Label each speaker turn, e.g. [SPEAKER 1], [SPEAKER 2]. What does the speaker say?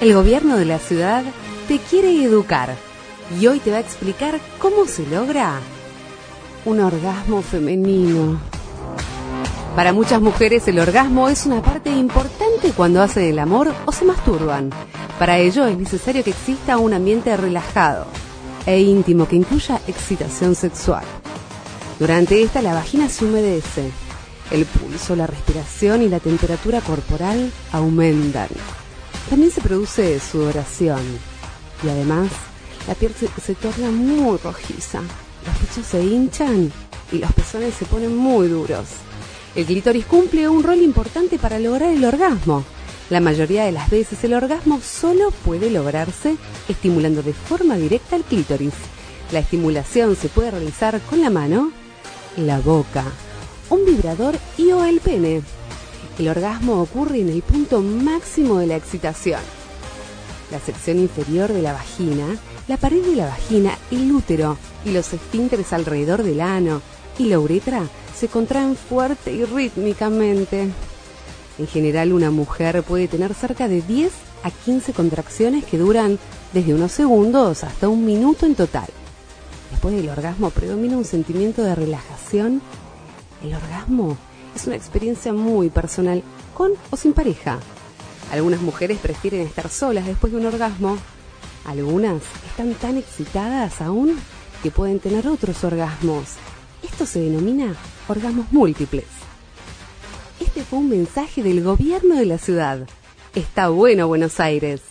[SPEAKER 1] El gobierno de la ciudad te quiere educar y hoy te va a explicar cómo se logra un orgasmo femenino. Para muchas mujeres el orgasmo es una parte importante cuando hacen el amor o se masturban. Para ello es necesario que exista un ambiente relajado e íntimo que incluya excitación sexual. Durante esta la vagina se humedece, el pulso, la respiración y la temperatura corporal aumentan. También se produce sudoración y además la piel se, torna muy rojiza, los pechos se hinchan y los pezones se ponen muy duros. El clítoris cumple un rol importante para lograr el orgasmo. La mayoría de las veces el orgasmo solo puede lograrse estimulando de forma directa el clítoris. La estimulación se puede realizar con la mano, la boca, un vibrador y o el pene. El orgasmo ocurre en el punto máximo de la excitación. La sección inferior de la vagina, la pared de la vagina, el útero y los esfínteres alrededor del ano y la uretra se contraen fuerte y rítmicamente. En general, una mujer puede tener cerca de 10 a 15 contracciones que duran desde unos segundos hasta un minuto en total. Después del orgasmo predomina un sentimiento de relajación. El orgasmo es una experiencia muy personal, con o sin pareja. Algunas mujeres prefieren estar solas después de un orgasmo. Algunas están tan excitadas aún que pueden tener otros orgasmos. Esto se denomina orgasmos múltiples. Este fue un mensaje del gobierno de la ciudad. Está bueno Buenos Aires.